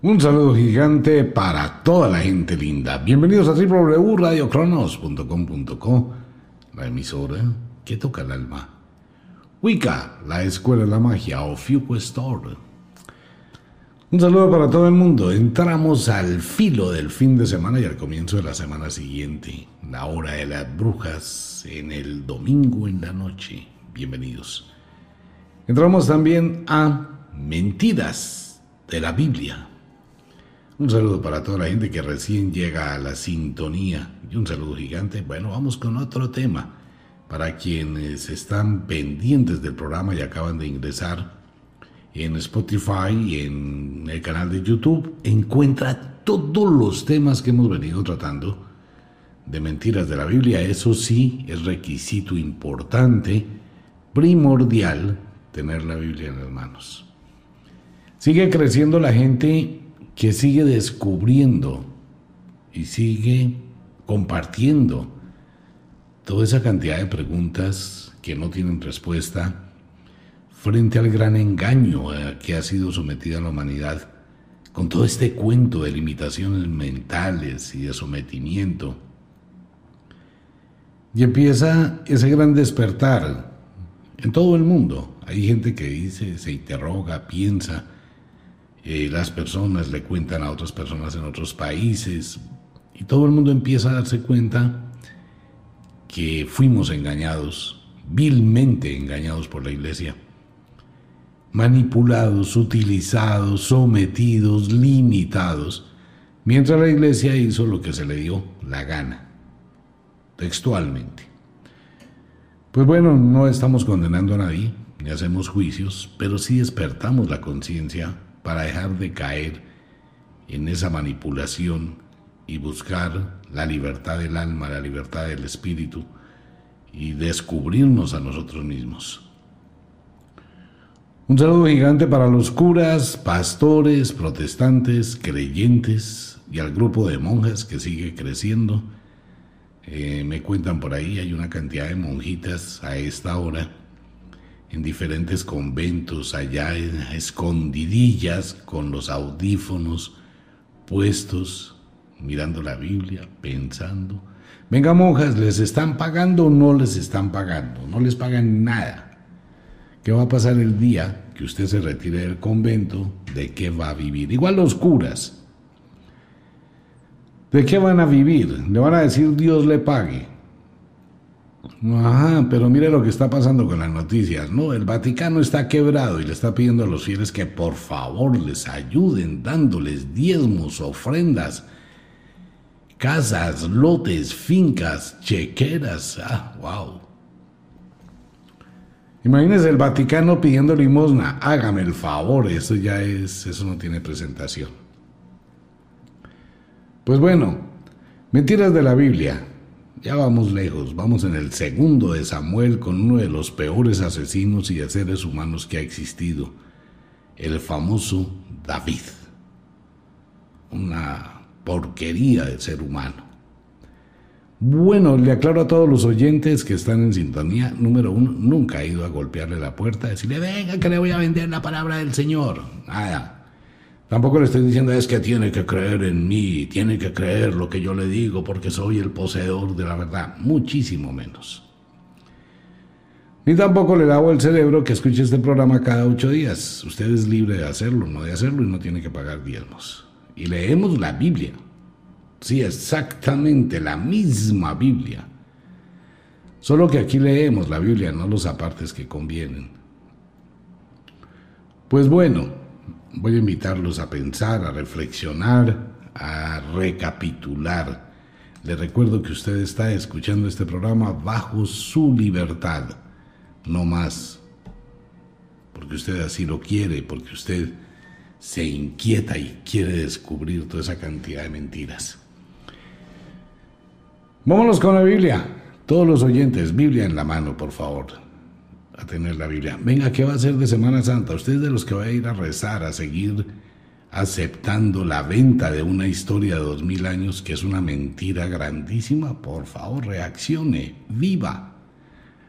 Un saludo gigante para toda la gente linda. Bienvenidos a www.radiocronos.com.co, la emisora que toca el alma. Wicca, la escuela de la magia o Store. Un saludo para todo el mundo. Entramos al filo del fin de semana y al comienzo de la semana siguiente. La hora de las brujas en el domingo en la noche. Bienvenidos. Entramos también a mentiras de la Biblia. Un saludo para toda la gente que recién llega a la sintonía y un saludo gigante. Bueno, vamos con otro tema. Para quienes están pendientes del programa y acaban de ingresar en Spotify y en el canal de YouTube, encuentra todos los temas que hemos venido tratando de mentiras de la Biblia. Eso sí, es requisito importante, primordial, tener la Biblia en las manos. Sigue creciendo la gente que sigue descubriendo y sigue compartiendo toda esa cantidad de preguntas que no tienen respuesta frente al gran engaño que ha sido sometida la humanidad con todo este cuento de limitaciones mentales y de sometimiento. Y empieza ese gran despertar en todo el mundo. Hay gente que dice, se interroga, piensa, las personas le cuentan a otras personas en otros países y todo el mundo empieza a darse cuenta que fuimos engañados, vilmente engañados por la iglesia, manipulados, utilizados, sometidos, limitados, mientras la iglesia hizo lo que se le dio la gana, textualmente. Pues bueno, no estamos condenando a nadie, ni hacemos juicios, pero sí despertamos la conciencia para dejar de caer en esa manipulación y buscar la libertad del alma, la libertad del espíritu y descubrirnos a nosotros mismos. Un saludo gigante para los curas, pastores, protestantes, creyentes y al grupo de monjas que sigue creciendo. Eh, me cuentan por ahí, hay una cantidad de monjitas a esta hora en diferentes conventos, allá en escondidillas, con los audífonos puestos, mirando la Biblia, pensando. Venga, monjas, ¿les están pagando o no les están pagando? No les pagan nada. ¿Qué va a pasar el día que usted se retire del convento? ¿De qué va a vivir? Igual los curas. ¿De qué van a vivir? Le van a decir Dios le pague. Ajá, pero mire lo que está pasando con las noticias, ¿no? El Vaticano está quebrado y le está pidiendo a los fieles que por favor les ayuden dándoles diezmos, ofrendas, casas, lotes, fincas, chequeras. Ah, wow. Imagínese el Vaticano pidiendo limosna. Hágame el favor, eso ya es, eso no tiene presentación. Pues bueno, mentiras de la Biblia. Ya vamos lejos, vamos en el segundo de Samuel con uno de los peores asesinos y de seres humanos que ha existido, el famoso David. Una porquería de ser humano. Bueno, le aclaro a todos los oyentes que están en sintonía, número uno, nunca he ido a golpearle la puerta, a decirle, venga que le voy a vender la palabra del Señor. Nada. Tampoco le estoy diciendo es que tiene que creer en mí, tiene que creer lo que yo le digo porque soy el poseedor de la verdad, muchísimo menos. Ni tampoco le lavo el cerebro que escuche este programa cada ocho días. Usted es libre de hacerlo, no de hacerlo y no tiene que pagar diezmos. Y leemos la Biblia. Sí, exactamente la misma Biblia. Solo que aquí leemos la Biblia, no los apartes que convienen. Pues bueno, voy a invitarlos a pensar, a reflexionar, a recapitular. Le recuerdo que usted está escuchando este programa bajo su libertad, no más, porque usted así lo quiere, porque usted se inquieta y quiere descubrir toda esa cantidad de mentiras. Vámonos con la Biblia. Todos los oyentes, Biblia en la mano, por favor a tener la Biblia. Venga, ¿qué va a hacer de Semana Santa? Usted es de los que va a ir a rezar, a seguir aceptando la venta de una historia de dos mil años que es una mentira grandísima. Por favor, reaccione, viva.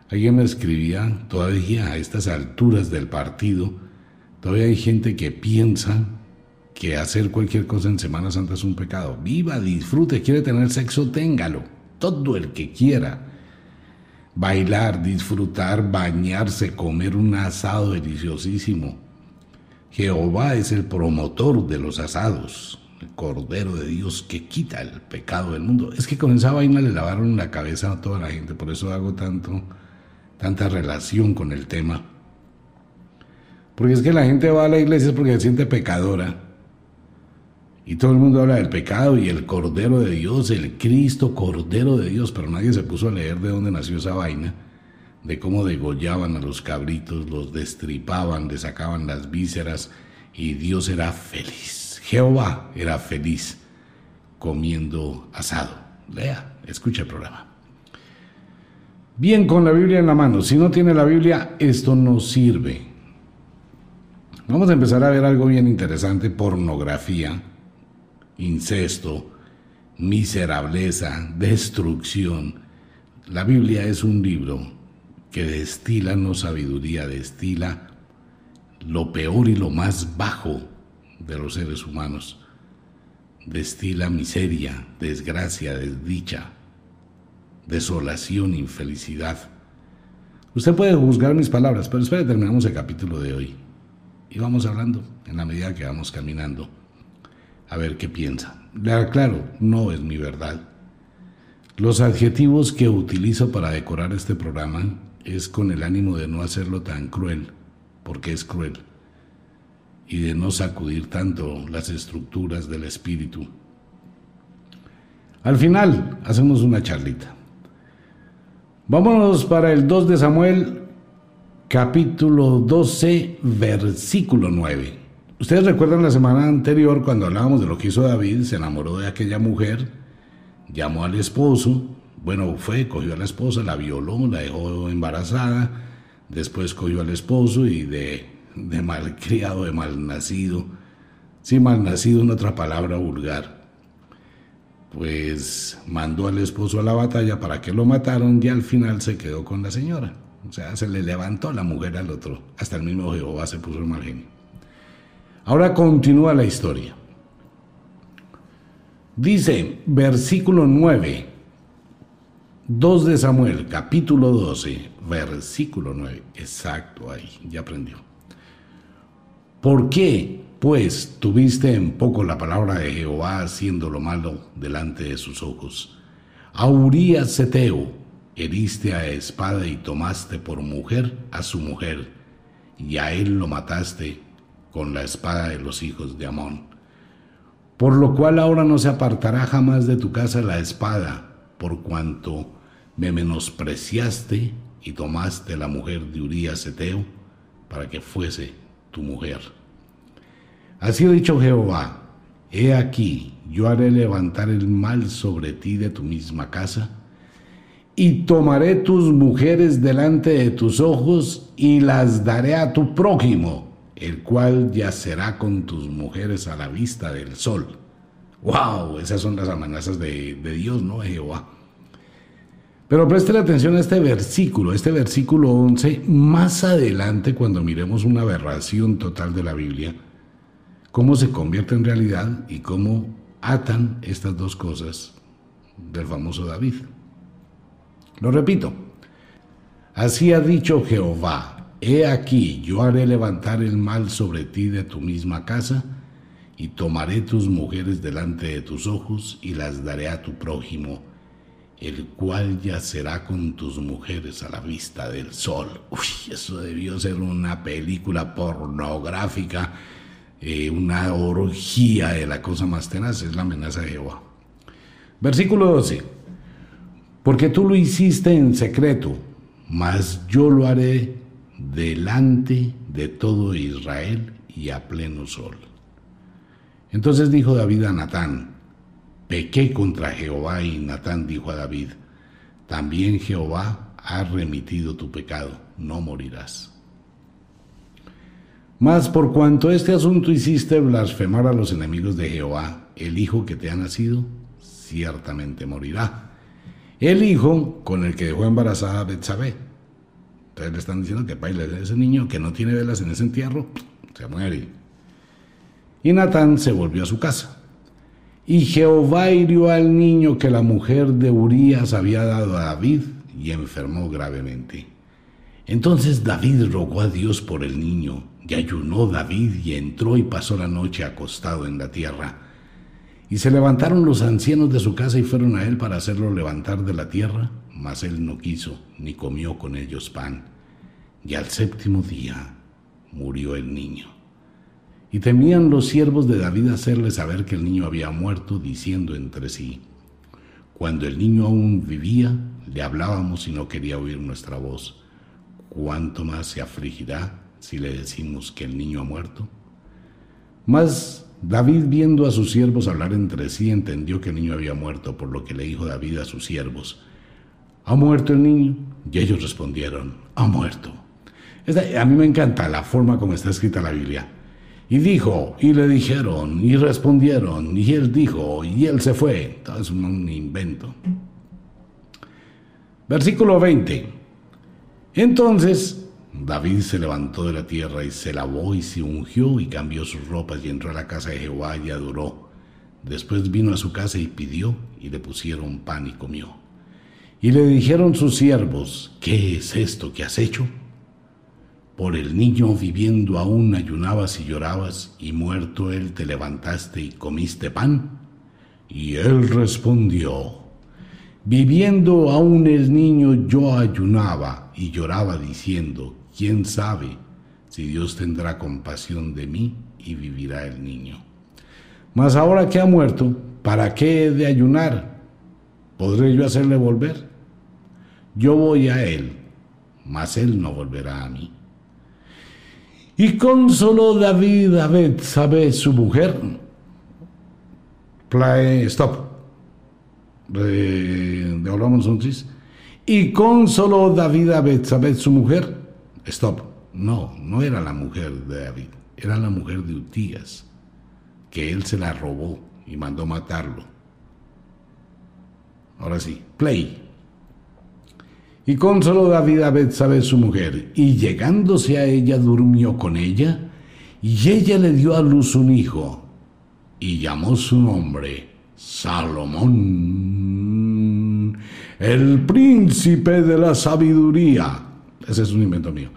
Alguien me escribía, todavía a estas alturas del partido, todavía hay gente que piensa que hacer cualquier cosa en Semana Santa es un pecado. Viva, disfrute, quiere tener sexo, téngalo. Todo el que quiera. Bailar, disfrutar, bañarse, comer un asado deliciosísimo. Jehová es el promotor de los asados, el Cordero de Dios que quita el pecado del mundo. Es que con esa vaina le lavaron la cabeza a toda la gente, por eso hago tanto, tanta relación con el tema. Porque es que la gente va a la iglesia porque se siente pecadora y todo el mundo habla del pecado y el Cordero de Dios, el Cristo Cordero de Dios, pero nadie se puso a leer de dónde nació esa vaina, de cómo degollaban a los cabritos, los destripaban, le sacaban las vísceras y Dios era feliz. Jehová era feliz comiendo asado. Lea, escucha el programa. Bien, con la Biblia en la mano. Si no tiene la Biblia, esto no sirve. Vamos a empezar a ver algo bien interesante, pornografía incesto, miserableza, destrucción. La Biblia es un libro que destila no sabiduría, destila lo peor y lo más bajo de los seres humanos. Destila miseria, desgracia, desdicha, desolación, infelicidad. Usted puede juzgar mis palabras, pero espere, terminamos el capítulo de hoy. Y vamos hablando en la medida que vamos caminando a ver qué piensa. Claro, no es mi verdad. Los adjetivos que utilizo para decorar este programa es con el ánimo de no hacerlo tan cruel, porque es cruel, y de no sacudir tanto las estructuras del espíritu. Al final, hacemos una charlita. Vámonos para el 2 de Samuel, capítulo 12, versículo 9. Ustedes recuerdan la semana anterior cuando hablábamos de lo que hizo David, se enamoró de aquella mujer, llamó al esposo, bueno, fue, cogió a la esposa, la violó, la dejó embarazada, después cogió al esposo y de, de malcriado, de malnacido, sí, malnacido en otra palabra vulgar, pues mandó al esposo a la batalla para que lo mataron y al final se quedó con la señora. O sea, se le levantó la mujer al otro, hasta el mismo Jehová se puso el mal genio. Ahora continúa la historia. Dice, versículo 9, 2 de Samuel, capítulo 12, versículo 9. Exacto, ahí, ya aprendió. ¿Por qué, pues, tuviste en poco la palabra de Jehová haciendo lo malo delante de sus ojos? A Urias Seteo heriste a espada y tomaste por mujer a su mujer, y a él lo mataste con la espada de los hijos de Amón. Por lo cual ahora no se apartará jamás de tu casa la espada, por cuanto me menospreciaste y tomaste la mujer de Urías Eteo para que fuese tu mujer. Así ha dicho Jehová, he aquí, yo haré levantar el mal sobre ti de tu misma casa, y tomaré tus mujeres delante de tus ojos y las daré a tu prójimo el cual yacerá con tus mujeres a la vista del sol. ¡Wow! Esas son las amenazas de, Dios, ¿no? De Jehová. Pero preste atención a este versículo, este versículo 11, más adelante cuando miremos una aberración total de la Biblia, cómo se convierte en realidad y cómo atan estas dos cosas del famoso David. Lo repito, así ha dicho Jehová, He aquí, yo haré levantar el mal sobre ti de tu misma casa, y tomaré tus mujeres delante de tus ojos, y las daré a tu prójimo, el cual yacerá con tus mujeres a la vista del sol. Uy, eso debió ser una película pornográfica, eh, una orgía de la cosa más tenaz, es la amenaza de Jehová. Versículo 12. Porque tú lo hiciste en secreto, mas yo lo haré delante de todo Israel y a pleno sol. Entonces dijo David a Natán, pequé contra Jehová y Natán dijo a David, también Jehová ha remitido tu pecado, no morirás. Mas por cuanto este asunto hiciste blasfemar a los enemigos de Jehová, el hijo que te ha nacido, ciertamente morirá. El hijo con el que dejó embarazada a Betsabé Ustedes le están diciendo que baile ese niño que no tiene velas en ese entierro, se muere. Y Natán se volvió a su casa. Y Jehová hirió al niño que la mujer de Urías había dado a David y enfermó gravemente. Entonces David rogó a Dios por el niño, y ayunó David y entró y pasó la noche acostado en la tierra. Y se levantaron los ancianos de su casa y fueron a él para hacerlo levantar de la tierra, mas él no quiso, ni comió con ellos pan. Y al séptimo día murió el niño. Y temían los siervos de David hacerle saber que el niño había muerto, diciendo entre sí, Cuando el niño aún vivía, le hablábamos y no quería oír nuestra voz. ¿Cuánto más se afligirá si le decimos que el niño ha muerto? Mas David, viendo a sus siervos hablar entre sí, entendió que el niño había muerto, por lo que le dijo David a sus siervos, ¿Ha muerto el niño? Y ellos respondieron, ha muerto. a mí me encanta la forma como está escrita la Biblia. Y dijo, y le dijeron, y respondieron, y él dijo, y él se fue. Todo es un invento. Versículo 20. Entonces David se levantó de la tierra y se lavó y se ungió y cambió sus ropas y entró a la casa de Jehová y adoró. Después vino a su casa y pidió y le pusieron pan y comió. Y le dijeron sus siervos, ¿qué es esto que has hecho? Por el niño viviendo aún ayunabas y llorabas, y muerto él te levantaste y comiste pan. Y él respondió, Viviendo aún el niño yo ayunaba y lloraba diciendo, ¿quién sabe si Dios tendrá compasión de mí y vivirá el niño? Mas ahora que ha muerto, ¿para qué he de ayunar? ¿Podré yo hacerle volver? Yo voy a él, mas él no volverá a mí. Y consoló David a Betsabé, su mujer. Play, stop de, de un y consoló David a Betsabé, su mujer. Stop. No, no era la mujer de David, era la mujer de Utías, que él se la robó y mandó matarlo. Ahora sí, play. Y consoló David a Betsabé, su mujer, y llegándose a ella durmió con ella, y ella le dio a luz un hijo, y llamó su nombre Salomón, el príncipe de la sabiduría. Ese es un invento mío.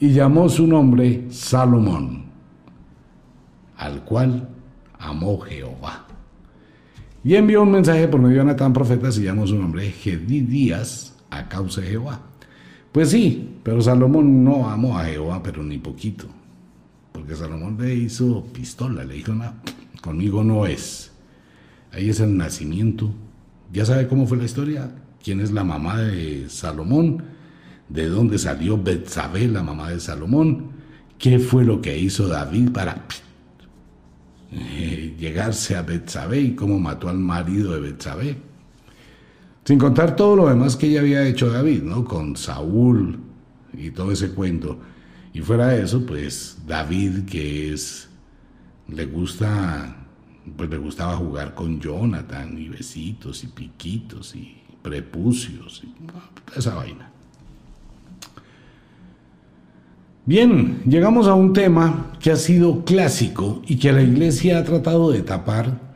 Y llamó su nombre Salomón, al cual amó Jehová. Y envió un mensaje por medio de Natán profeta, y llamó su nombre Gedidías a causa de Jehová. Pues sí, pero Salomón no amó a Jehová, pero ni poquito. Porque Salomón le hizo pistola, le dijo, no, conmigo no es. Ahí es el nacimiento. ¿Ya sabe cómo fue la historia? ¿Quién es la mamá de Salomón? ¿De dónde salió Betsabé, la mamá de Salomón? ¿Qué fue lo que hizo David para eh, llegarse a Betsabé y cómo mató al marido de Betsabé? Sin contar todo lo demás que ya había hecho David, ¿no? Con Saúl y todo ese cuento. Y fuera de eso, pues David, que es, le gusta pues le gustaba jugar con Jonathan y besitos y piquitos y prepucios y esa vaina. Bien, llegamos a un tema que ha sido clásico y que la iglesia ha tratado de tapar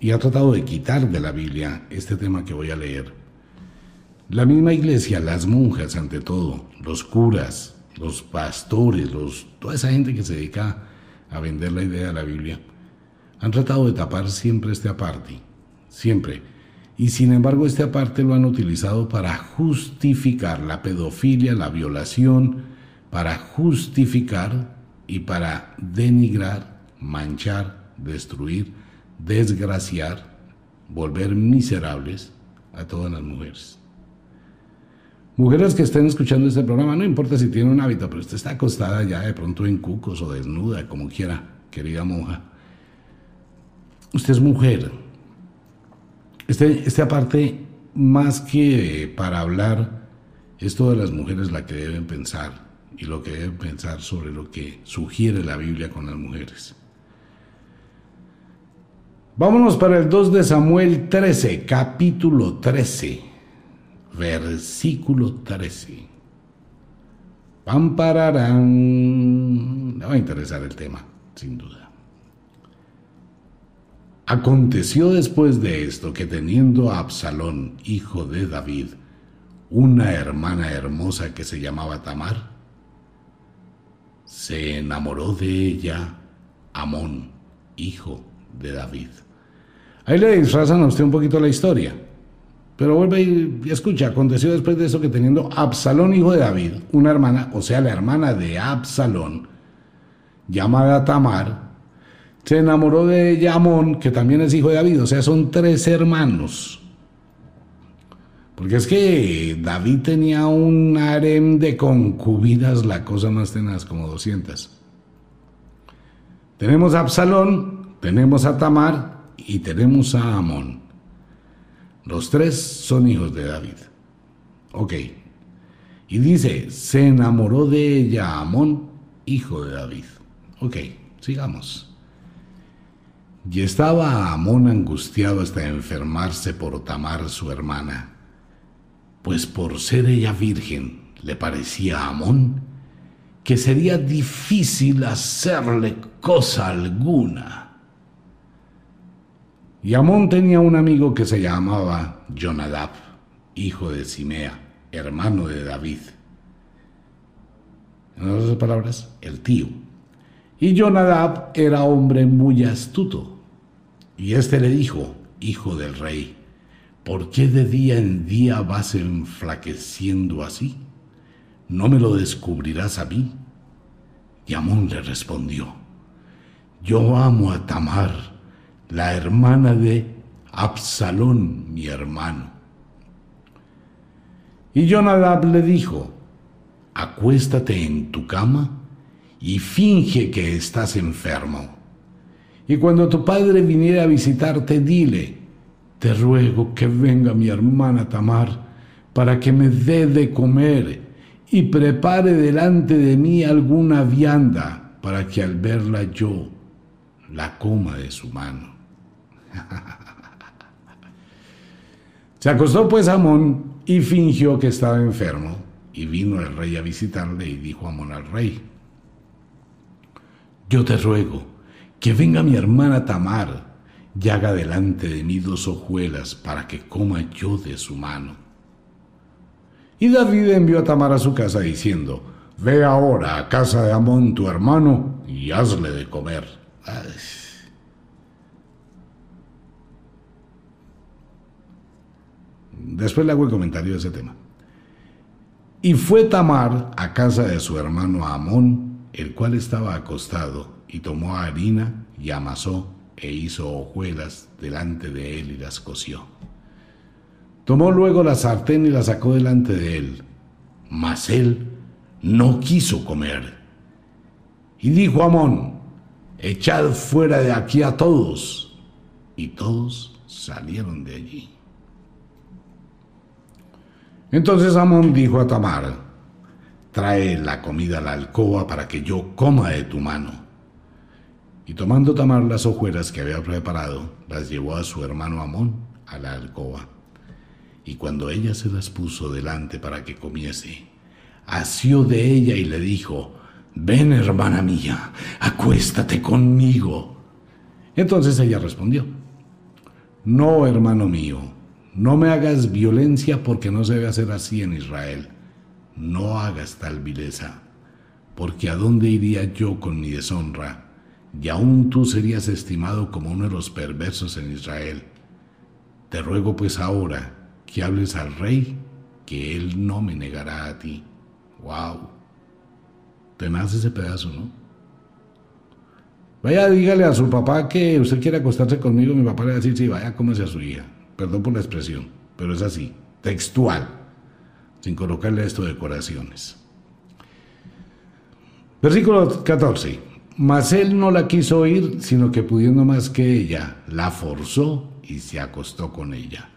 y ha tratado de quitar de la Biblia este tema que voy a leer. La misma iglesia, las monjas ante todo, los curas, los pastores, toda esa gente que se dedica a vender la idea de la Biblia, han tratado de tapar siempre este aparte, siempre. Y sin embargo este aparte lo han utilizado para justificar la pedofilia, la violación, para justificar y para denigrar, manchar, destruir, desgraciar, volver miserables a todas las mujeres. Mujeres que estén escuchando este programa, no importa si tiene un hábito, pero usted está acostada ya de pronto en cucos o desnuda, como quiera, querida monja usted es mujer. Este, este aparte, más que para hablar, es todas las mujeres la que deben pensar y lo que deben pensar sobre lo que sugiere la Biblia con las mujeres. Vámonos para el 2 de Samuel 13, capítulo 13, versículo 13. Pampararán. Le va a interesar el tema, sin duda. Aconteció después de esto que teniendo a Absalón, hijo de David, una hermana hermosa que se llamaba Tamar, se enamoró de ella Amón, hijo de David. Ahí le disfrazan a usted un poquito la historia. Pero vuelve y escucha, aconteció después de eso que teniendo Absalón, hijo de David, una hermana, o sea, la hermana de Absalón, llamada Tamar, se enamoró de Yamón, que también es hijo de David, o sea, son tres hermanos. Porque es que David tenía un harem de concubinas, la cosa más tenaz, como 200. Tenemos a Absalón, tenemos a Tamar y tenemos a Amón. Los tres son hijos de David. Ok. Y dice, se enamoró de ella Amón, hijo de David. Ok, sigamos. Y estaba Amón angustiado hasta enfermarse por Tamar su hermana, pues por ser ella virgen le parecía a Amón que sería difícil hacerle cosa alguna. Y Amón tenía un amigo que se llamaba Jonadab, hijo de Simea, hermano de David. En otras palabras, el tío. Y Jonadab era hombre muy astuto y éste le dijo, Hijo del rey, ¿por qué de día en día vas enflaqueciendo así? ¿No me lo descubrirás a mí? Y Amón le respondió, Yo amo a Tamar, la hermana de Absalón, mi hermano. Y Jonadab le dijo, Acuéstate en tu cama y finge que estás enfermo y cuando tu padre viniera a visitarte, dile, te ruego que venga mi hermana Tamar para que me dé de comer y prepare delante de mí alguna vianda para que al verla yo la coma de su mano. Se acostó pues Amón y fingió que estaba enfermo y vino el rey a visitarle y dijo Amón al rey, yo te ruego, que venga mi hermana Tamar y haga delante de mí dos hojuelas para que coma yo de su mano. Y David envió a Tamar a su casa diciendo, Ve ahora a casa de Amón tu hermano y hazle de comer. Después le hago el comentario de ese tema. Y fue Tamar a casa de su hermano Amón, el cual estaba acostado, y tomó harina y amasó e hizo hojuelas delante de él y las coció. Tomó luego la sartén y la sacó delante de él, mas él no quiso comer. Y dijo Amón, echad fuera de aquí a todos. Y todos salieron de allí. Entonces Amón dijo a Tamar, trae la comida a la alcoba para que yo coma de tu mano. Y tomando Tamar las hojuelas que había preparado, las llevó a su hermano Amón a la alcoba. Y cuando ella se las puso delante para que comiese, asió de ella y le dijo, Ven hermana mía, acuéstate conmigo. Entonces ella respondió, No, hermano mío, no me hagas violencia porque no se debe hacer así en Israel. No hagas tal vileza, porque ¿a dónde iría yo con mi deshonra? y aún tú serías estimado como uno de los perversos en Israel. Te ruego pues ahora que hables al rey, que él no me negará a ti. ¡Wow! Tenaz ese pedazo, ¿no? Vaya, dígale a su papá que usted quiere acostarse conmigo. Mi papá le va a decir, sí, vaya, cómese a su hija. Perdón por la expresión, pero es así, textual, sin colocarle esto de decoraciones. Versículo 14. Mas él no la quiso oír, sino que pudiendo más que ella, la forzó y se acostó con ella.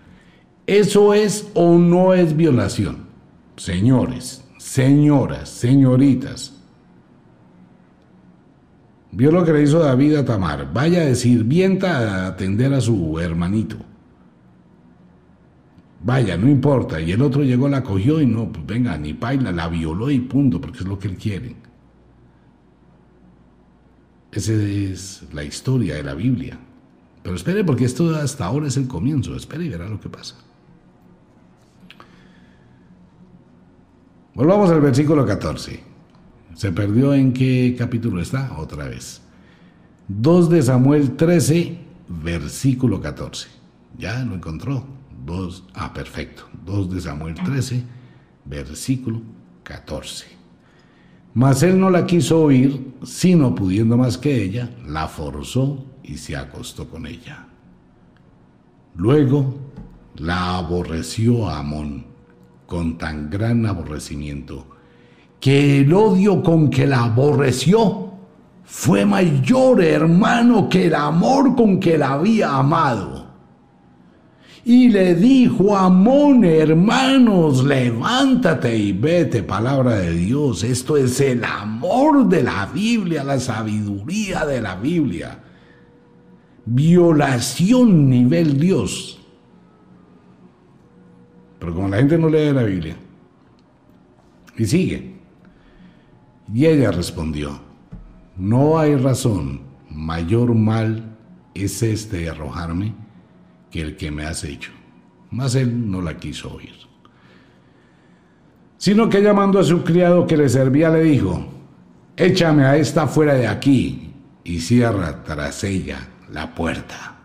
¿Eso es o no es violación? Señores, señoras, señoritas. Vio lo que le hizo David a Tamar. Vaya a decir, vienta a atender a su hermanito. Vaya, no importa. Y el otro llegó, la cogió y no, pues venga, ni paila, la violó y punto, porque es lo que él quiere. Esa es la historia de la Biblia. Pero espere porque esto hasta ahora es el comienzo. Espere y verá lo que pasa. Volvamos al versículo 14. ¿Se perdió en qué capítulo está? Otra vez. 2 de Samuel 13, versículo 14. ¿Ya lo encontró? 2, ah, perfecto. 2 de Samuel 13, versículo 14. Mas él no la quiso oír, sino pudiendo más que ella, la forzó y se acostó con ella. Luego la aborreció a Amón con tan gran aborrecimiento, que el odio con que la aborreció fue mayor, hermano, que el amor con que la había amado. Y le dijo Amón, hermanos, levántate y vete, palabra de Dios. Esto es el amor de la Biblia, la sabiduría de la Biblia. Violación nivel Dios. Pero como la gente no lee la Biblia, y sigue. Y ella respondió, no hay razón, mayor mal es este de arrojarme que el que me has hecho. Mas él no la quiso oír. Sino que llamando a su criado que le servía le dijo, échame a esta fuera de aquí y cierra tras ella la puerta.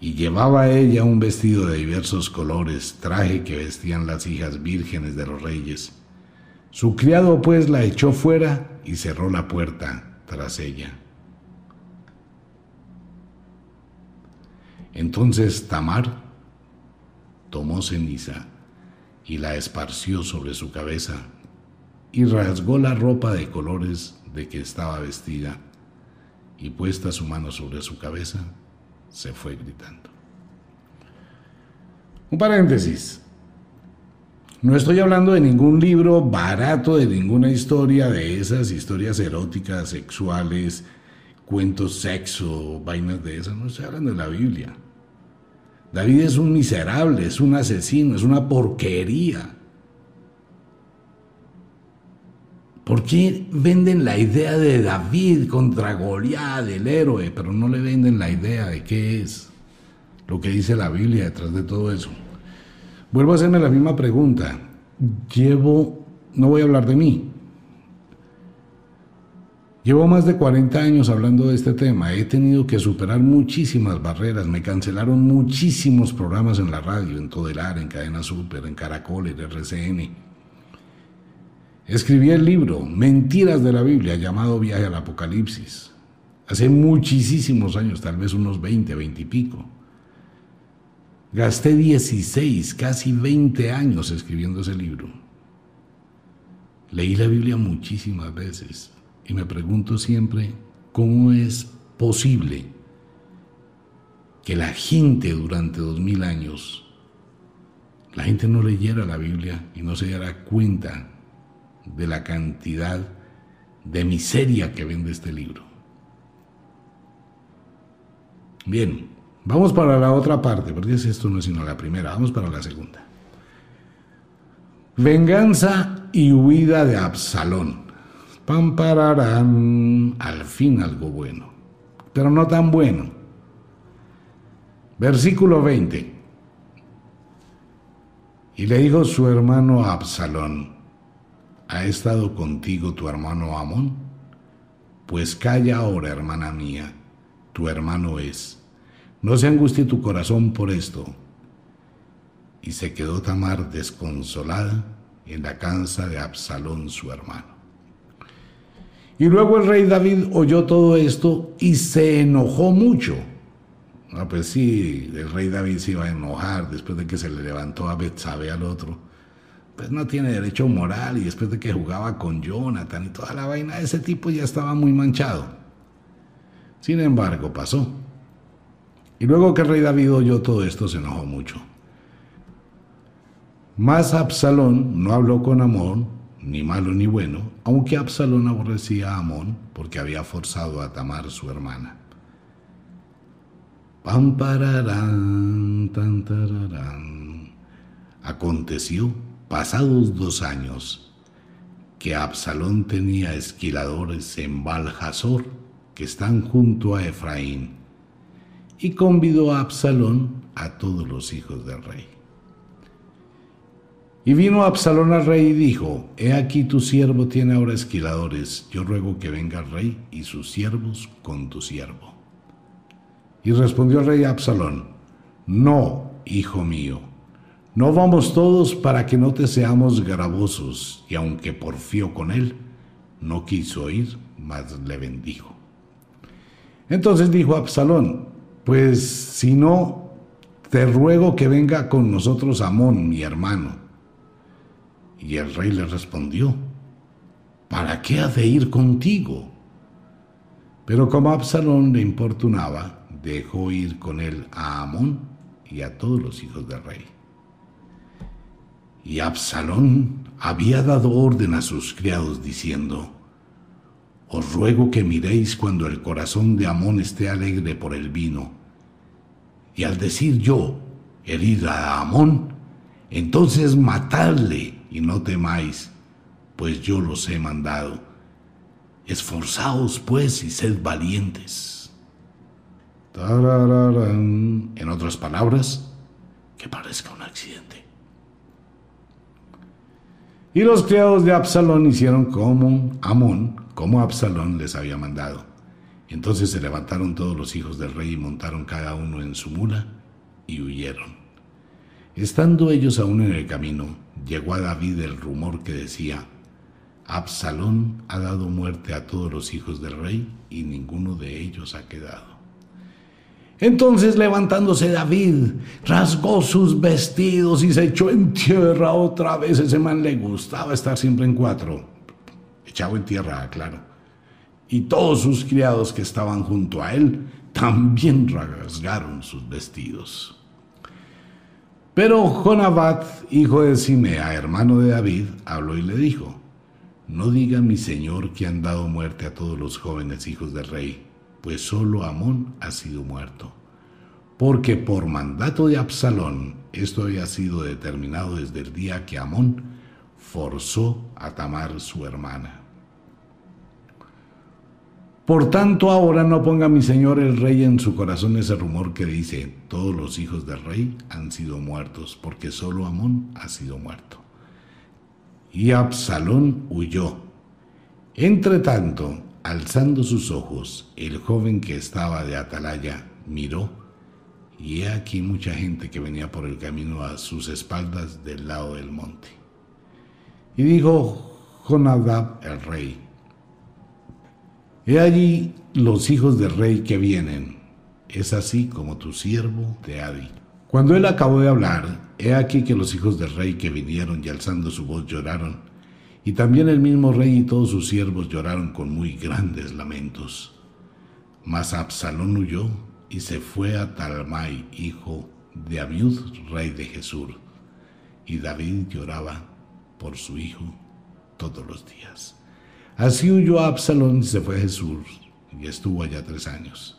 Y llevaba ella un vestido de diversos colores, traje que vestían las hijas vírgenes de los reyes. Su criado pues la echó fuera y cerró la puerta tras ella. Entonces Tamar tomó ceniza y la esparció sobre su cabeza y rasgó la ropa de colores de que estaba vestida y puesta su mano sobre su cabeza, se fue gritando. Un paréntesis. No estoy hablando de ningún libro barato, de ninguna historia de esas historias eróticas, sexuales, cuentos sexo, vainas de esas. No estoy hablando de la Biblia. David es un miserable, es un asesino, es una porquería. ¿Por qué venden la idea de David contra Goliat, el héroe, pero no le venden la idea de qué es lo que dice la Biblia detrás de todo eso? Vuelvo a hacerme la misma pregunta. Llevo, no voy a hablar de mí. Llevo más de 40 años hablando de este tema. He tenido que superar muchísimas barreras. Me cancelaron muchísimos programas en la radio, en Todelar, en Cadena Super, en Caracol, en RCN Escribí el libro Mentiras de la Biblia llamado Viaje al Apocalipsis. Hace muchísimos años, tal vez unos 20, 20 y pico. Gasté 16, casi 20 años escribiendo ese libro. Leí la Biblia muchísimas veces y me pregunto siempre cómo es posible que la gente durante dos mil años, la gente no leyera la Biblia y no se diera cuenta de la cantidad de miseria que vende este libro. Bien, vamos para la otra parte, porque esto no es sino la primera, vamos para la segunda. Venganza y huida de Absalón. Pampararán al fin algo bueno, pero no tan bueno. Versículo 20. Y le dijo su hermano Absalón, ¿Ha estado contigo tu hermano Amón? Pues calla ahora, hermana mía, tu hermano es. No se angustie tu corazón por esto. Y se quedó Tamar desconsolada en la casa de Absalón su hermano. Y luego el rey David oyó todo esto y se enojó mucho. Ah, pues sí, el rey David se iba a enojar después de que se le levantó a Betsabe al otro pues no tiene derecho moral y después de que jugaba con Jonathan y toda la vaina, ese tipo ya estaba muy manchado. Sin embargo, pasó. Y luego que el rey David oyó todo esto, se enojó mucho. Más Absalón no habló con Amón, ni malo ni bueno, aunque Absalón aborrecía a Amón porque había forzado a Tamar su hermana. Pampararán, tantararán. Aconteció Pasados dos años, que Absalón tenía esquiladores en Baljazor, que están junto a Efraín. Y convidó a Absalón a todos los hijos del rey. Y vino Absalón al rey y dijo, He aquí tu siervo tiene ahora esquiladores, yo ruego que venga el rey y sus siervos con tu siervo. Y respondió el rey a Absalón, No, hijo mío, no vamos todos para que no te seamos gravosos, y aunque porfió con él, no quiso ir, mas le bendijo. Entonces dijo Absalón, pues si no, te ruego que venga con nosotros Amón, mi hermano. Y el rey le respondió, ¿para qué ha de ir contigo? Pero como Absalón le importunaba, dejó ir con él a Amón y a todos los hijos del rey. Y Absalón había dado orden a sus criados diciendo, Os ruego que miréis cuando el corazón de Amón esté alegre por el vino. Y al decir yo, herid a Amón, entonces matadle y no temáis, pues yo los he mandado. Esforzaos pues y sed valientes. En otras palabras, que parezca un accidente. Y los criados de Absalón hicieron como Amón, como Absalón les había mandado. Entonces se levantaron todos los hijos del rey y montaron cada uno en su mula y huyeron. Estando ellos aún en el camino, llegó a David el rumor que decía, Absalón ha dado muerte a todos los hijos del rey y ninguno de ellos ha quedado. Entonces levantándose David, rasgó sus vestidos y se echó en tierra otra vez. Ese man le gustaba estar siempre en cuatro, echado en tierra, claro. Y todos sus criados que estaban junto a él también rasgaron sus vestidos. Pero Jonabat, hijo de Simea, hermano de David, habló y le dijo, No diga mi señor que han dado muerte a todos los jóvenes hijos del rey, pues solo Amón ha sido muerto. Porque por mandato de Absalón esto había sido determinado desde el día que Amón forzó a Tamar su hermana. Por tanto, ahora no ponga mi señor el rey en su corazón ese rumor que dice, todos los hijos del rey han sido muertos, porque solo Amón ha sido muerto. Y Absalón huyó. Entre tanto, alzando sus ojos, el joven que estaba de atalaya miró, y he aquí mucha gente que venía por el camino a sus espaldas del lado del monte. Y dijo Jonadab el rey, He allí los hijos del rey que vienen. Es así como tu siervo te ha dicho. Cuando él acabó de hablar, he aquí que los hijos del rey que vinieron y alzando su voz lloraron, y también el mismo rey y todos sus siervos lloraron con muy grandes lamentos. Mas Absalón huyó y se fue a Talmai, hijo de Abiud, rey de Jesur. Y David lloraba por su hijo todos los días. Así huyó Absalón y se fue a Jesús y estuvo allá tres años.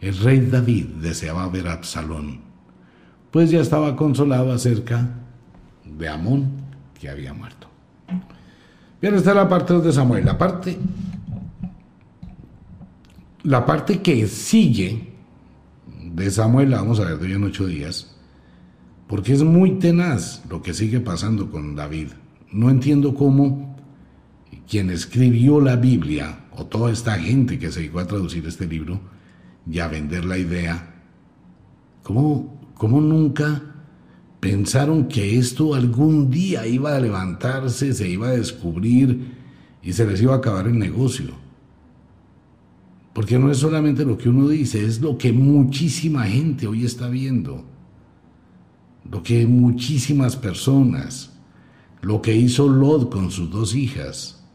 El rey David deseaba ver a Absalón, pues ya estaba consolado acerca de Amón que había muerto. Bien, esta es la parte de Samuel. La parte, la parte que sigue de Samuel la vamos a ver de hoy en ocho días, porque es muy tenaz lo que sigue pasando con David. No entiendo cómo quien escribió la Biblia, o toda esta gente que se dedicó a traducir este libro y a vender la idea, ¿cómo, cómo nunca pensaron que esto algún día iba a levantarse, se iba a descubrir y se les iba a acabar el negocio? Porque no es solamente lo que uno dice, es lo que muchísima gente hoy está viendo, lo que muchísimas personas, lo que hizo Lot con sus dos hijas,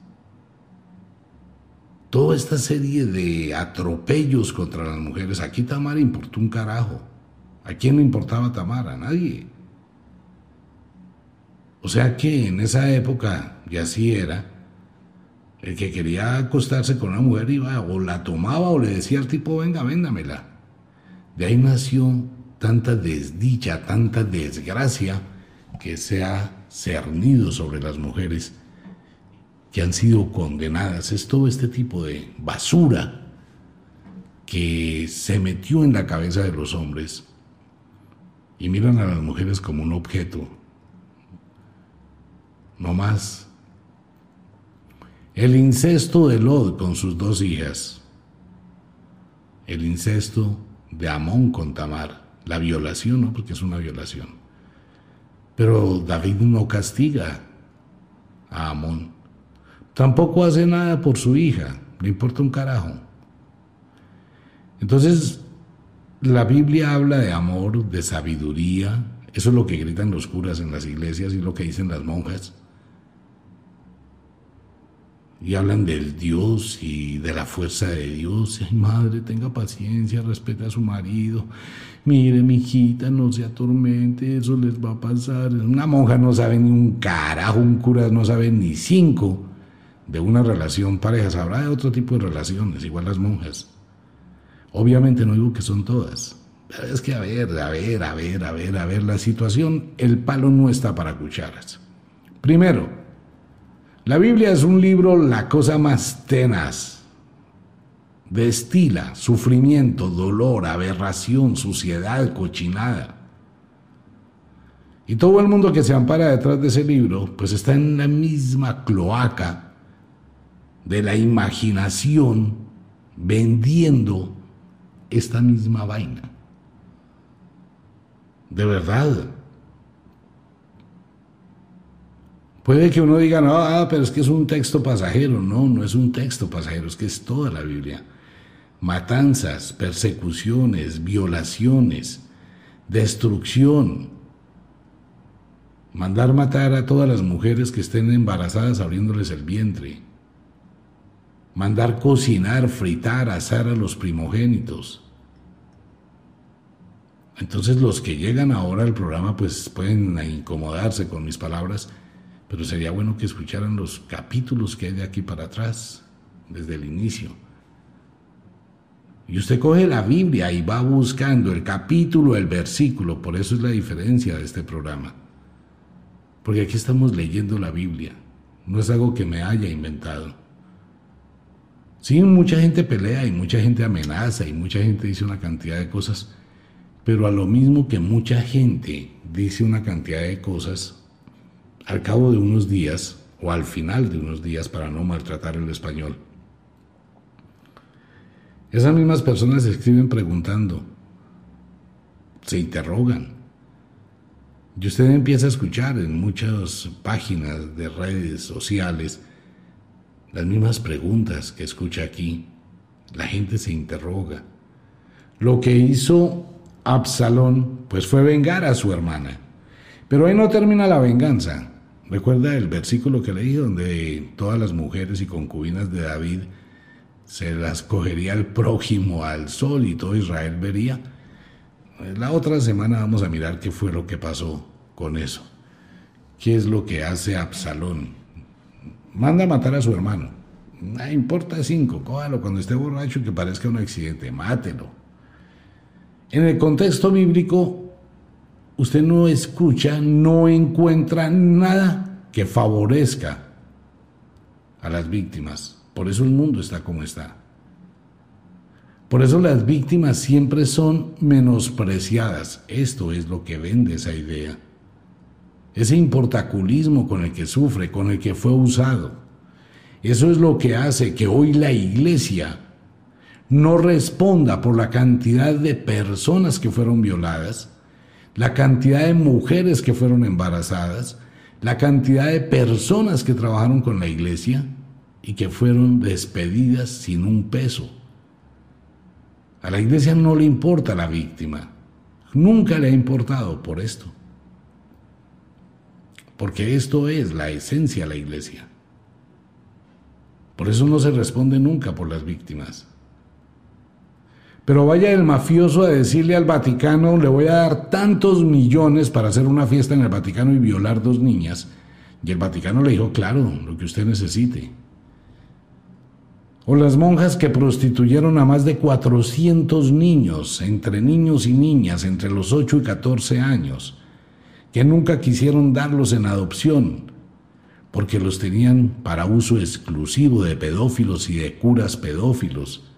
toda esta serie de atropellos contra las mujeres. Aquí Tamara importó un carajo. ¿A quién le importaba Tamara? A nadie. O sea que en esa época, y así era, el que quería acostarse con una mujer iba o la tomaba o le decía al tipo, venga, véndamela. De ahí nació tanta desdicha, tanta desgracia que se ha cernido sobre las mujeres que han sido condenadas. Es todo este tipo de basura que se metió en la cabeza de los hombres y miran a las mujeres como un objeto. No más. El incesto de Lod con sus dos hijas. El incesto de Amón con Tamar. La violación, ¿no? Porque es una violación. Pero David no castiga a Amón. Tampoco hace nada por su hija. Le importa un carajo. Entonces, la Biblia habla de amor, de sabiduría. Eso es lo que gritan los curas en las iglesias y lo que dicen las monjas y hablan del Dios y de la fuerza de Dios. Ay, madre, tenga paciencia, respete a su marido. Mire, mi hijita, no se atormente, eso les va a pasar. Una monja no sabe ni un carajo, un cura no sabe ni cinco de una relación pareja. Sabrá de otro tipo de relaciones, igual las monjas. Obviamente no digo que son todas. Pero es que a ver, a ver, a ver, a ver, a ver, la situación, el palo no está para cucharas. Primero, la Biblia es un libro la cosa más tenaz. Destila sufrimiento, dolor, aberración, suciedad, cochinada. Y todo el mundo que se ampara detrás de ese libro, pues está en la misma cloaca de la imaginación vendiendo esta misma vaina. De verdad. Puede que uno diga, no, ah, pero es que es un texto pasajero. No, no es un texto pasajero, es que es toda la Biblia. Matanzas, persecuciones, violaciones, destrucción. Mandar matar a todas las mujeres que estén embarazadas abriéndoles el vientre. Mandar cocinar, fritar, asar a los primogénitos. Entonces los que llegan ahora al programa pues pueden incomodarse con mis palabras, pero sería bueno que escucharan los capítulos que hay de aquí para atrás, desde el inicio. Y usted coge la Biblia y va buscando el capítulo, el versículo, por eso es la diferencia de este programa. Porque aquí estamos leyendo la Biblia, no es algo que me haya inventado. Sí, mucha gente pelea y mucha gente amenaza y mucha gente dice una cantidad de cosas, pero a lo mismo que mucha gente dice una cantidad de cosas, al cabo de unos días, o al final de unos días para no maltratar el español, esas mismas personas escriben preguntando, se interrogan. Y usted empieza a escuchar en muchas páginas de redes sociales las mismas preguntas que escucha aquí. La gente se interroga. Lo que hizo Absalón, pues fue vengar a su hermana. Pero ahí no termina la venganza. Recuerda el versículo que leí donde todas las mujeres y concubinas de David se las cogería el prójimo al sol y todo Israel vería. La otra semana vamos a mirar qué fue lo que pasó con eso. ¿Qué es lo que hace Absalón? Manda a matar a su hermano. No importa cinco, cójalo cuando esté borracho y que parezca un accidente, mátelo. En el contexto bíblico, usted no escucha, no encuentra nada que favorezca a las víctimas. Por eso el mundo está como está. Por eso las víctimas siempre son menospreciadas. Esto es lo que vende esa idea. Ese importaculismo con el que sufre, con el que fue usado. Eso es lo que hace que hoy la iglesia no responda por la cantidad de personas que fueron violadas, la cantidad de mujeres que fueron embarazadas, la cantidad de personas que trabajaron con la iglesia y que fueron despedidas sin un peso. A la iglesia no le importa la víctima, nunca le ha importado por esto, porque esto es la esencia de la iglesia. Por eso no se responde nunca por las víctimas. Pero vaya el mafioso a decirle al Vaticano, le voy a dar tantos millones para hacer una fiesta en el Vaticano y violar dos niñas. Y el Vaticano le dijo, claro, lo que usted necesite. O las monjas que prostituyeron a más de 400 niños, entre niños y niñas, entre los 8 y 14 años, que nunca quisieron darlos en adopción, porque los tenían para uso exclusivo de pedófilos y de curas pedófilos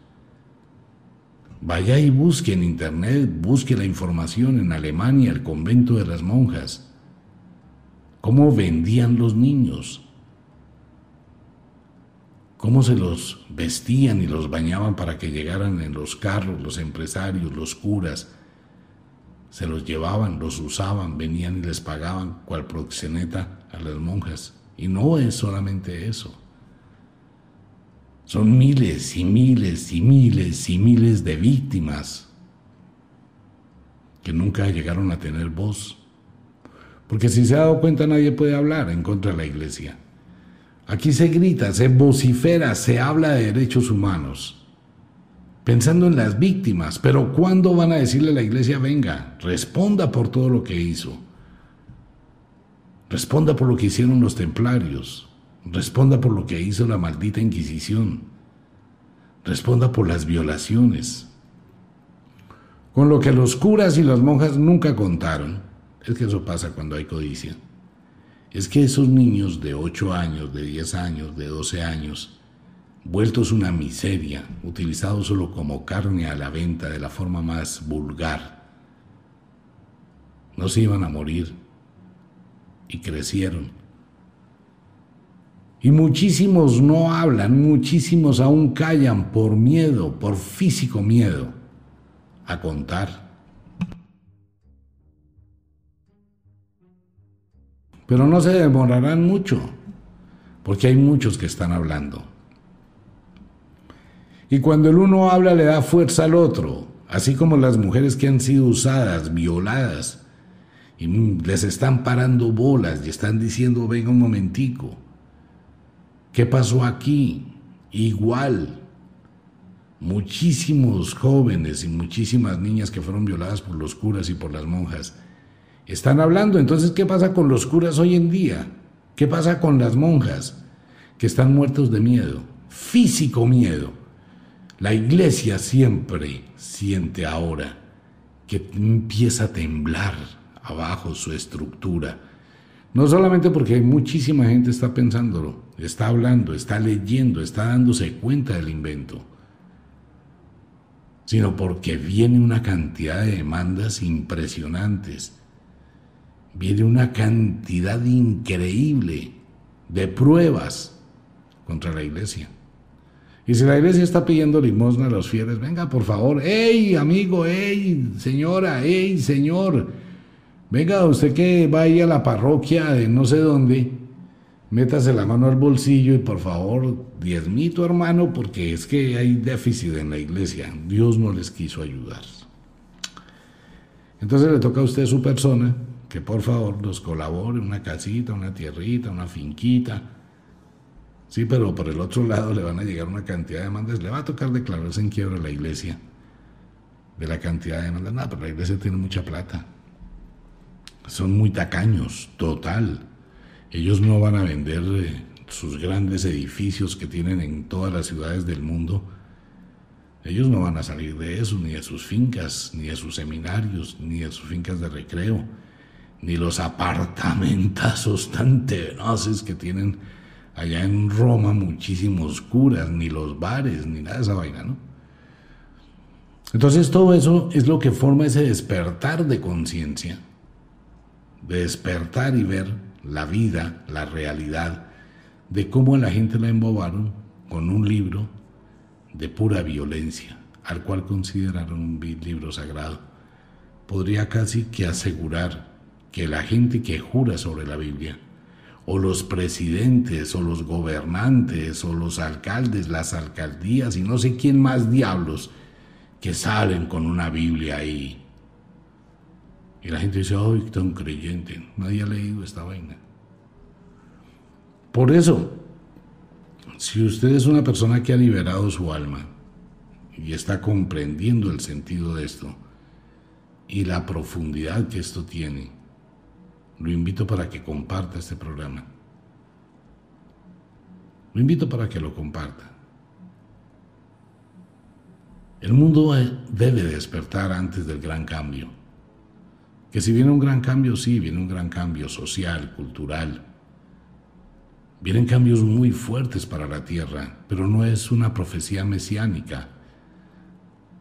Vaya y busque en internet, busque la información en Alemania, el convento de las monjas. Cómo vendían los niños. Cómo se los vestían y los bañaban para que llegaran en los carros los empresarios, los curas. Se los llevaban, los usaban, venían y les pagaban cual proxeneta a las monjas. Y no es solamente eso. Son miles y miles y miles y miles de víctimas que nunca llegaron a tener voz. Porque si se ha dado cuenta nadie puede hablar en contra de la iglesia. Aquí se grita, se vocifera, se habla de derechos humanos, pensando en las víctimas, pero ¿cuándo van a decirle a la iglesia, venga, responda por todo lo que hizo? Responda por lo que hicieron los templarios, Responda por lo que hizo la maldita Inquisición. Responda por las violaciones. Con lo que los curas y las monjas nunca contaron, es que eso pasa cuando hay codicia, es que esos niños de 8 años, de 10 años, de 12 años, vueltos una miseria, utilizados solo como carne a la venta de la forma más vulgar, no se iban a morir y crecieron y muchísimos no hablan, muchísimos aún callan por miedo, por físico miedo, a contar. Pero no se demorarán mucho, porque hay muchos que están hablando. Y cuando el uno habla le da fuerza al otro, así como las mujeres que han sido usadas, violadas, y les están parando bolas y están diciendo, venga un momentico, ¿Qué pasó aquí? Igual, muchísimos jóvenes y muchísimas niñas que fueron violadas por los curas y por las monjas están hablando. Entonces, ¿qué pasa con los curas hoy en día? ¿Qué pasa con las monjas que están muertos de miedo? Físico miedo. La iglesia siempre siente ahora que empieza a temblar abajo su estructura no solamente porque muchísima gente está pensándolo, está hablando, está leyendo, está dándose cuenta del invento, sino porque viene una cantidad de demandas impresionantes, viene una cantidad increíble de pruebas contra la iglesia. Y si la iglesia está pidiendo limosna a los fieles, venga por favor, hey amigo, hey señora, hey señor, Venga, usted que vaya a la parroquia de no sé dónde, métase la mano al bolsillo y por favor diezmito hermano, porque es que hay déficit en la iglesia. Dios no les quiso ayudar. Entonces le toca a usted su persona que por favor nos colabore una casita, una tierrita, una finquita. Sí, pero por el otro lado le van a llegar una cantidad de demandas. Le va a tocar declararse en quiebra la iglesia de la cantidad de demandas. No, pero la iglesia tiene mucha plata. Son muy tacaños, total. Ellos no van a vender eh, sus grandes edificios que tienen en todas las ciudades del mundo. Ellos no van a salir de eso, ni de sus fincas, ni de sus seminarios, ni de sus fincas de recreo, ni los apartamentazos tan tenaces que tienen allá en Roma muchísimos curas, ni los bares, ni nada de esa vaina, ¿no? Entonces todo eso es lo que forma ese despertar de conciencia de despertar y ver la vida, la realidad, de cómo la gente la embobaron con un libro de pura violencia, al cual consideraron un libro sagrado. Podría casi que asegurar que la gente que jura sobre la Biblia, o los presidentes, o los gobernantes, o los alcaldes, las alcaldías, y no sé quién más diablos, que salen con una Biblia ahí y la gente dice, ¡ay, tan creyente! Nadie ha leído esta vaina. Por eso, si usted es una persona que ha liberado su alma y está comprendiendo el sentido de esto y la profundidad que esto tiene, lo invito para que comparta este programa. Lo invito para que lo comparta. El mundo debe despertar antes del gran cambio. Que si viene un gran cambio, sí, viene un gran cambio social, cultural. Vienen cambios muy fuertes para la tierra, pero no es una profecía mesiánica.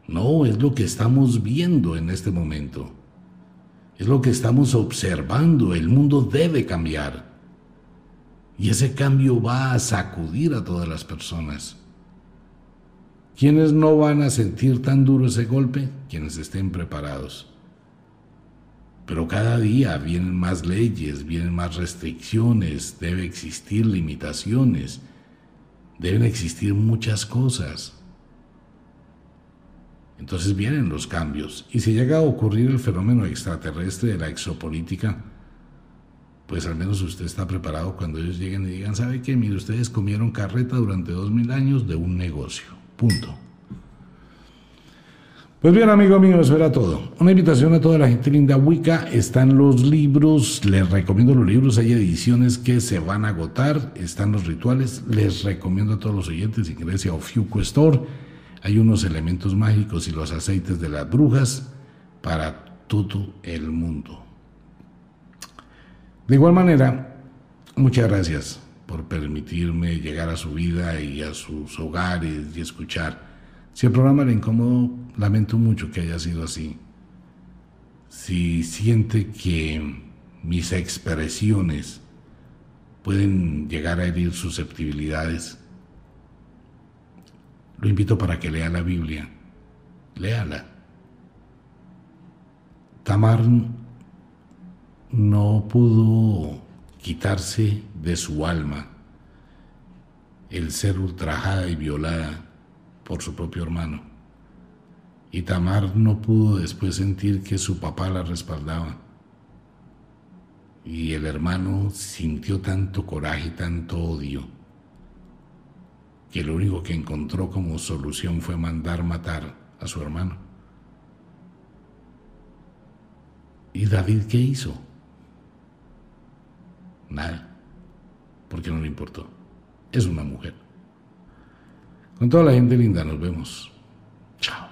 No, es lo que estamos viendo en este momento. Es lo que estamos observando. El mundo debe cambiar. Y ese cambio va a sacudir a todas las personas. ¿Quiénes no van a sentir tan duro ese golpe? Quienes estén preparados. Pero cada día vienen más leyes, vienen más restricciones, debe existir limitaciones, deben existir muchas cosas. Entonces vienen los cambios. Y si llega a ocurrir el fenómeno extraterrestre de la exopolítica, pues al menos usted está preparado cuando ellos lleguen y digan, ¿sabe qué? Mire, ustedes comieron carreta durante dos mil años de un negocio. Punto. Pues bien, amigo mío, eso era todo. Una invitación a toda la gente linda Wicca. Están los libros, les recomiendo los libros. Hay ediciones que se van a agotar. Están los rituales. Les recomiendo a todos los oyentes ingrese a Ofiuco Store. Hay unos elementos mágicos y los aceites de las brujas para todo el mundo. De igual manera, muchas gracias por permitirme llegar a su vida y a sus hogares y escuchar si el programa le incómodo, lamento mucho que haya sido así. Si siente que mis expresiones pueden llegar a herir susceptibilidades, lo invito para que lea la Biblia. Léala. Tamar no pudo quitarse de su alma el ser ultrajada y violada por su propio hermano. Y Tamar no pudo después sentir que su papá la respaldaba. Y el hermano sintió tanto coraje y tanto odio que lo único que encontró como solución fue mandar matar a su hermano. ¿Y David qué hizo? Nada, porque no le importó. Es una mujer. Con toda la gente linda nos vemos. Chao.